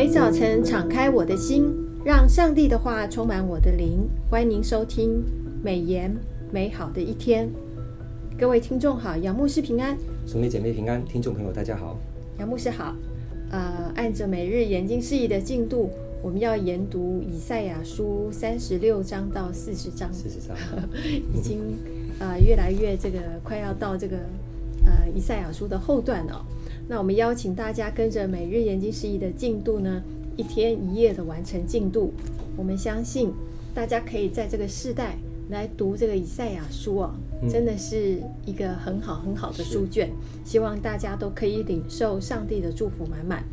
每早晨敞开我的心，让上帝的话充满我的灵。欢迎您收听美言美好的一天。各位听众好，杨牧师平安，兄弟姐妹平安，听众朋友大家好，杨牧师好。呃，按着每日研经释义的进度，我们要研读以赛亚书三十六章到四十章，四十章 已经呃越来越这个快要到这个呃以赛亚书的后段哦。那我们邀请大家跟着每日研经释义的进度呢，一天一夜的完成进度。我们相信大家可以在这个世代来读这个以赛亚书啊，真的是一个很好很好的书卷。希望大家都可以领受上帝的祝福满满。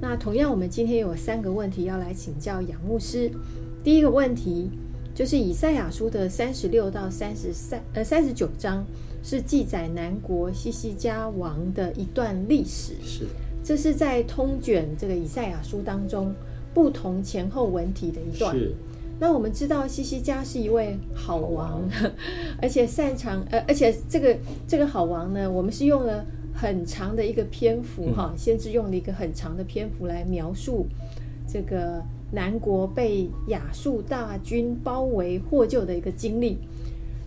那同样，我们今天有三个问题要来请教杨牧师。第一个问题就是以赛亚书的三十六到三十三呃三十九章。是记载南国西西家王的一段历史。是，这是在通卷这个以赛亚书当中不同前后文体的一段。是。那我们知道西西家是一位好王，好 而且擅长呃，而且这个这个好王呢，我们是用了很长的一个篇幅哈，嗯、先是用了一个很长的篇幅来描述这个南国被亚述大军包围获救的一个经历。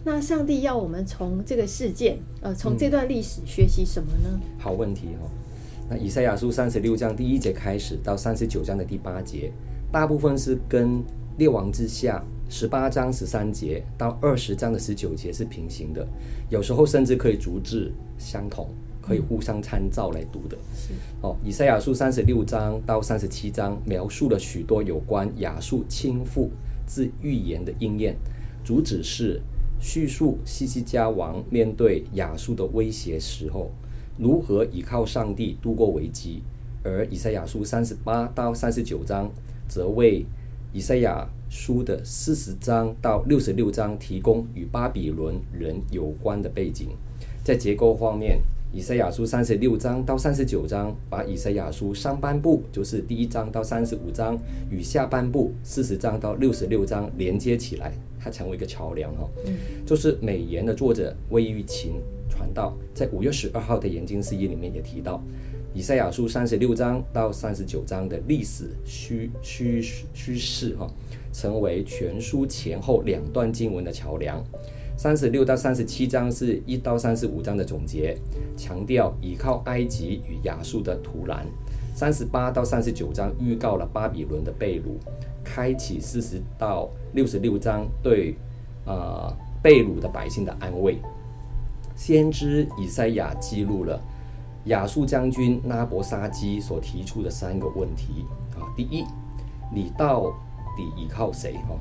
那上帝要我们从这个事件，呃，从这段历史学习什么呢？好问题哦。那以赛亚书三十六章第一节开始到三十九章的第八节，大部分是跟列王之下十八章十三节到二十章的十九节是平行的，有时候甚至可以逐字相同，可以互相参照来读的。是哦，以赛亚书三十六章到三十七章描述了许多有关亚述倾覆之预言的应验，主旨是。叙述西西家王面对亚述的威胁时候，如何依靠上帝度过危机；而以赛亚书三十八到三十九章，则为以赛亚书的四十章到六十六章提供与巴比伦人有关的背景。在结构方面，以赛亚书三十六章到三十九章，把以赛亚书上半部，就是第一章到三十五章，与下半部四十章到六十六章连接起来。它成为一个桥梁哈，嗯，就是美言的作者魏玉琴传道，在五月十二号的研经释义里面也提到，以赛亚书三十六章到三十九章的历史虚虚虚事哈，成为全书前后两段经文的桥梁。三十六到三十七章是一到三十五章的总结，强调依靠埃及与亚述的土壤。三十八到三十九章预告了巴比伦的被掳。开启四十到六十六章对，呃，被掳的百姓的安慰。先知以赛亚记录了亚述将军拉伯沙基所提出的三个问题啊。第一，你到底依靠谁？哈，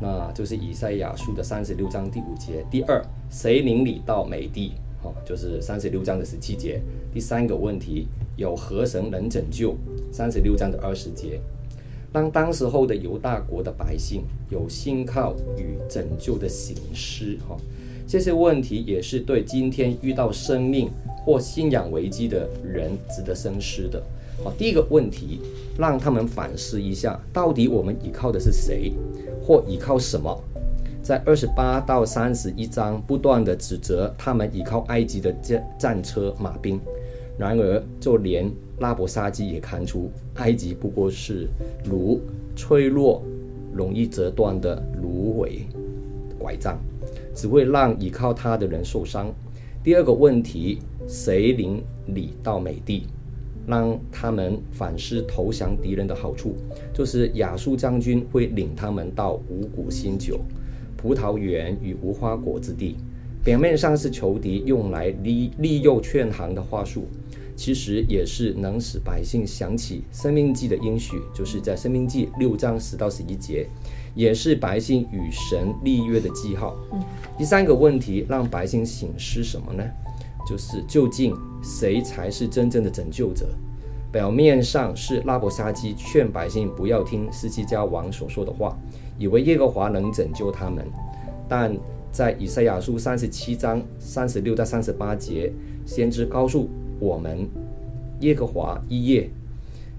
那就是以赛亚书的三十六章第五节。第二，谁领你到美地？哈，就是三十六章的十七节。第三个问题，有何神能拯救？三十六章的二十节。当当时候的犹大国的百姓有信靠与拯救的省思，哈，这些问题也是对今天遇到生命或信仰危机的人值得深思的。好，第一个问题，让他们反思一下，到底我们依靠的是谁，或依靠什么？在二十八到三十一章，不断地指责他们依靠埃及的战战车马兵。然而，就连拉伯沙基也看出，埃及不过是如脆弱、容易折断的芦苇拐杖，只会让依靠他的人受伤。第二个问题，谁领你到美地，让他们反思投降敌人的好处，就是亚述将军会领他们到五谷新酒、葡萄园与无花果之地。表面上是仇敌用来利利诱劝降的话术。其实也是能使百姓想起《生命记》的应许，就是在《生命记》六章十到十一节，也是百姓与神立约的记号。嗯，第三个问题让百姓醒思什么呢？就是究竟谁才是真正的拯救者？表面上是拉伯沙基劝百姓不要听斯西加王所说的话，以为耶和华能拯救他们，但在以赛亚书三十七章三十六到三十八节，先知告诉。我们耶和华一夜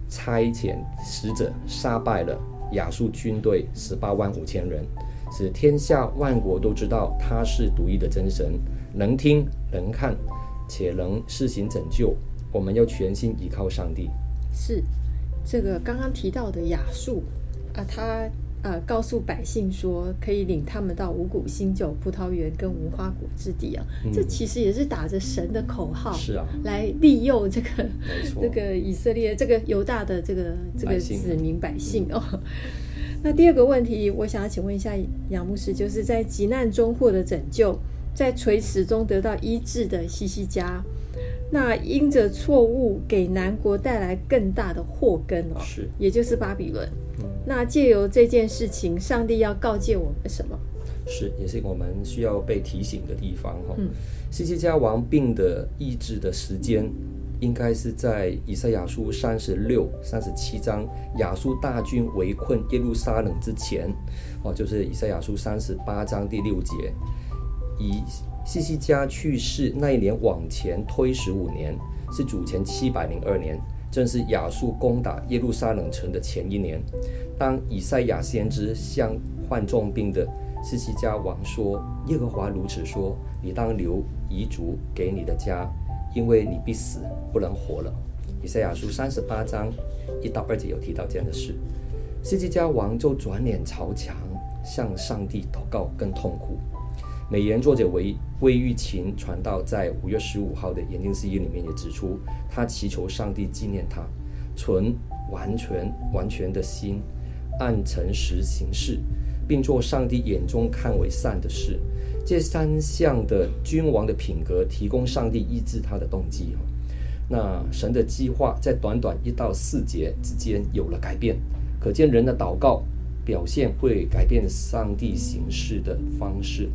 差遣使者杀败了亚述军队十八万五千人，使天下万国都知道他是独一的真神，能听能看，且能施行拯救。我们要全心依靠上帝。是这个刚刚提到的亚述啊，他呃告诉百姓说，可以领他们到五谷、新酒、葡萄园跟无花果之地啊。嗯、这其实也是打着神的口号，是啊，来利诱这个 这个以色列这个犹大的这个这个子民百姓哦。嗯、那第二个问题，我想要请问一下杨牧师，就是在急难中获得拯救，在垂死中得到医治的西西家。那因着错误给南国带来更大的祸根哦，是，也就是巴比伦。嗯，那借由这件事情，上帝要告诫我们什么？是，也是我们需要被提醒的地方哈。嗯，希西家王病的医治的时间，应该是在以赛亚书三十六、三十七章，亚述大军围困耶路撒冷之前，哦，就是以赛亚书三十八章第六节，以。西西家去世那一年往前推十五年，是主前七百零二年，正是亚述攻打耶路撒冷城的前一年。当以赛亚先知向患重病的西西家王说：“耶和华如此说，你当留遗嘱给你的家，因为你必死，不能活了。”以赛亚书三十八章一到二节有提到这样的事。西西家王就转脸朝墙，向上帝祷告，更痛苦。美言作者为魏玉琴传道，在五月十五号的研经释义里面也指出，他祈求上帝纪念他，存完全完全的心，按诚实行事，并做上帝眼中看为善的事。这三项的君王的品格，提供上帝医治他的动机。那神的计划在短短一到四节之间有了改变，可见人的祷告表现会改变上帝行事的方式。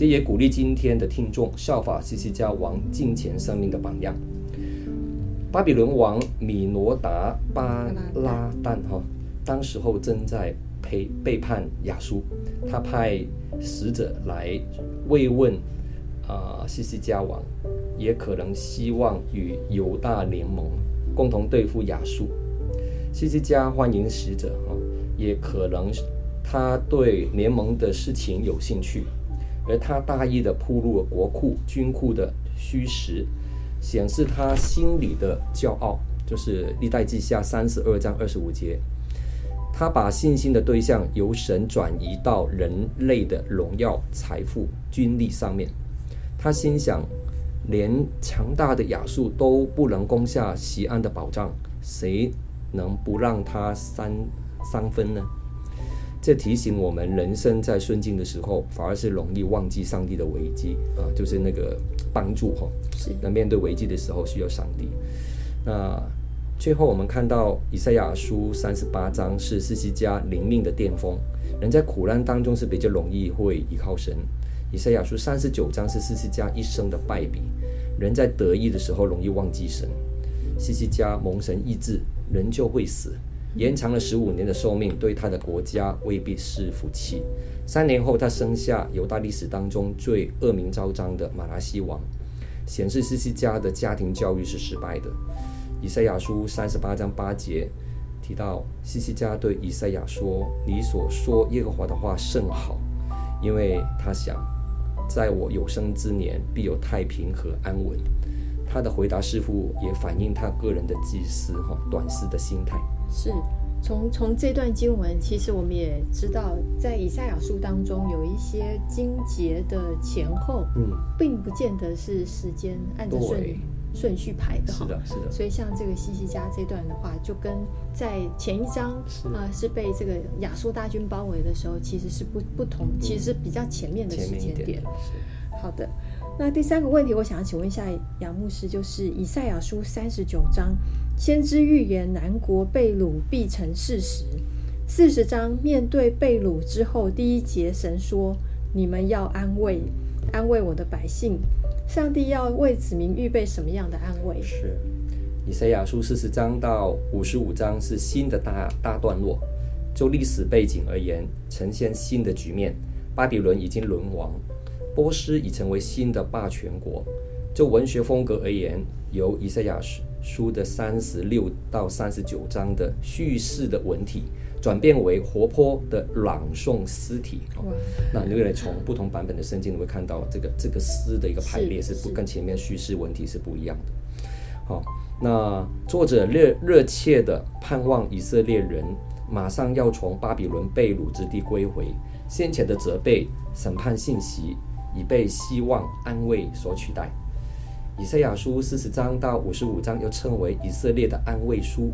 这也鼓励今天的听众效法西西家王敬虔生命的榜样。巴比伦王米罗达巴拉旦哈，当时候正在陪背叛亚述，他派使者来慰问啊西西家王，也可能希望与犹大联盟，共同对付亚述。西西家欢迎使者哈，也可能他对联盟的事情有兴趣。而他大意的铺入了国库军库的虚实，显示他心里的骄傲，就是历代记下三十二章二十五节，他把信心的对象由神转移到人类的荣耀、财富、军力上面。他心想，连强大的亚述都不能攻下西安的保障，谁能不让他三三分呢？这提醒我们，人生在顺境的时候，反而是容易忘记上帝的危机啊，就是那个帮助哈。是。那面对危机的时候，需要上帝。那最后我们看到以赛亚书三十八章是希西家灵命的巅峰。人在苦难当中是比较容易会依靠神。以赛亚书三十九章是希西家一生的败笔。人在得意的时候容易忘记神。希西家蒙神医治，人就会死。延长了十五年的寿命，对他的国家未必是福气。三年后，他生下犹大历史当中最恶名昭彰的玛拿西王，显示西西家的家庭教育是失败的。以赛亚书三十八章八节提到，西西家对以赛亚说：“你所说耶和华的话甚好，因为他想，在我有生之年必有太平和安稳。”他的回答似乎也反映他个人的自私哈短视的心态。是从从这段经文，其实我们也知道，在以赛亚书当中有一些经节的前后，嗯，并不见得是时间按着顺顺序排的哈。是的，是的。所以像这个西西家这段的话，就跟在前一章啊是、呃、是被这个亚述大军包围的时候，其实是不不同，嗯、其实是比较前面的时间点。点好的。那第三个问题，我想要请问一下杨牧师，就是以赛亚书三十九章，先知预言南国被掳必成事实。四十章面对被掳之后，第一节神说：“你们要安慰，安慰我的百姓。”上帝要为子民预备什么样的安慰？是以赛亚书四十章到五十五章是新的大大段落，就历史背景而言，呈现新的局面，巴比伦已经沦亡。波斯已成为新的霸权国。就文学风格而言，由以赛亚书的三十六到三十九章的叙事的文体，转变为活泼的朗诵诗体。哇那如果你从不同版本的圣经，你会看到这个这个诗的一个排列是不是跟前面叙事文体是不一样的。好，那作者热热切地盼望以色列人马上要从巴比伦被掳之地归回，先前的责备、审判信息已被希望、安慰所取代。以赛亚书四十章到五十五章又称为以色列的安慰书，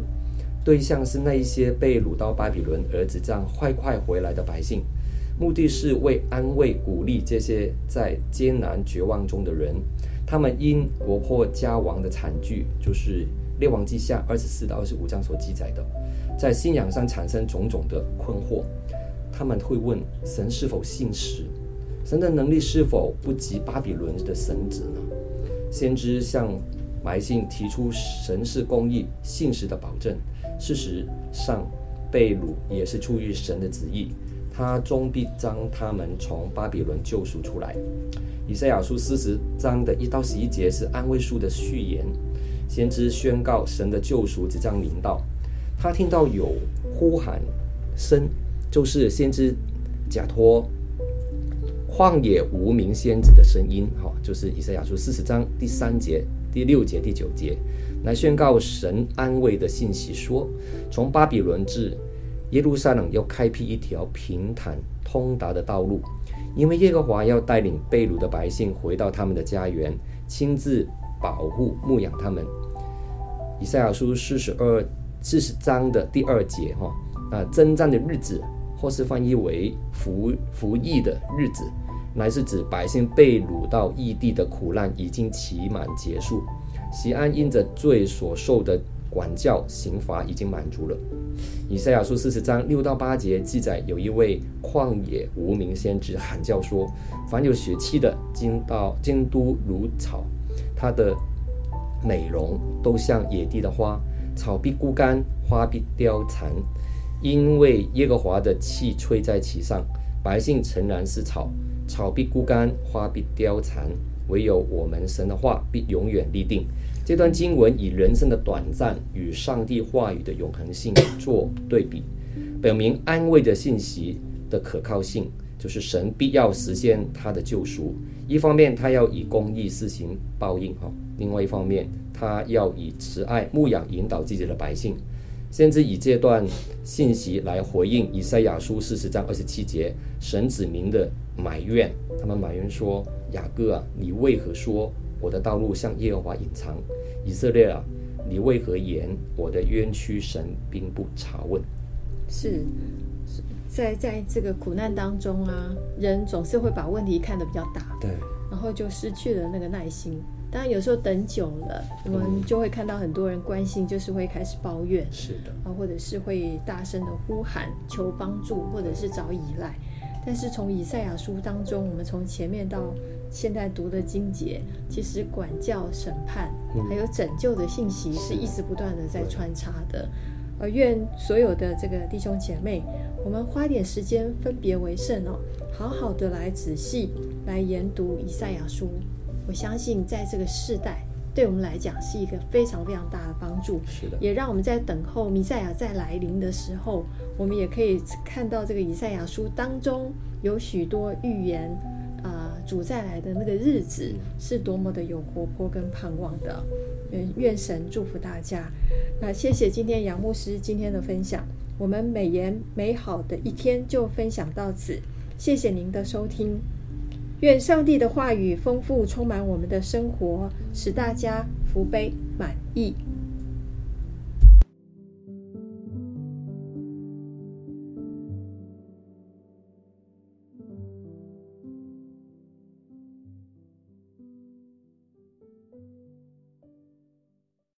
对象是那一些被掳到巴比伦儿子这样快快回来的百姓，目的是为安慰鼓励这些在艰难绝望中的人。他们因国破家亡的惨剧，就是列王记下二十四到二十五章所记载的，在信仰上产生种种的困惑。他们会问：神是否信实？神的能力是否不及巴比伦的神子呢？先知向百姓提出神是公义、信实的保证。事实上，被掳也是出于神的旨意，他终必将他们从巴比伦救赎出来。以赛亚书四十章的一到十一节是安慰书的序言，先知宣告神的救赎即将临到。他听到有呼喊声，就是先知假托旷野无名仙子的声音，哈，就是以赛亚书四十章第三节、第六节、第九节，来宣告神安慰的信息，说从巴比伦至耶路撒冷要开辟一条平坦通达的道路。因为耶和华要带领被掳的百姓回到他们的家园，亲自保护牧养他们。以赛亚书四十二四十章的第二节，哈，啊，征战的日子，或是翻译为服服役的日子，乃是指百姓被掳到异地的苦难已经期满结束，锡安因着罪所受的。管教刑罚已经满足了。以赛亚书四十章六到八节记载，有一位旷野无名先知喊叫说：“凡有血气的，经到京都如草，他的美容都像野地的花，草必枯干，花必凋残，因为耶和华的气吹在其上。百姓诚然是草，草必枯干，花必凋残，唯有我们神的话必永远立定。”这段经文以人生的短暂与上帝话语的永恒性做对比，表明安慰的信息的可靠性，就是神必要实现他的救赎。一方面，他要以公义施行报应；哈，另外一方面，他要以慈爱牧养引导自己的百姓。甚至以这段信息来回应以赛亚书四十章二十七节神子民的埋怨，他们埋怨说：“雅各啊，你为何说？”我的道路向耶和华隐藏，以色列啊，你为何言我的冤屈神并不查问？是在在这个苦难当中啊，人总是会把问题看得比较大，对，然后就失去了那个耐心。当然有时候等久了，我们就会看到很多人关心，就是会开始抱怨，是的，啊，或者是会大声的呼喊求帮助，或者是找依赖。但是从以赛亚书当中，我们从前面到现在读的经节，其实管教、审判，还有拯救的信息是一直不断的在穿插的。而愿所有的这个弟兄姐妹，我们花点时间分别为圣哦，好好的来仔细来研读以赛亚书。我相信在这个世代，对我们来讲是一个非常非常大的帮助，是的，也让我们在等候弥赛亚再来临的时候，我们也可以看到这个以赛亚书当中有许多预言啊、呃，主再来的那个日子是多么的有活泼跟盼望的。愿愿神祝福大家。那谢谢今天杨牧师今天的分享，我们美言美好的一天就分享到此，谢谢您的收听。愿上帝的话语丰富充满我们的生活，使大家福杯满溢。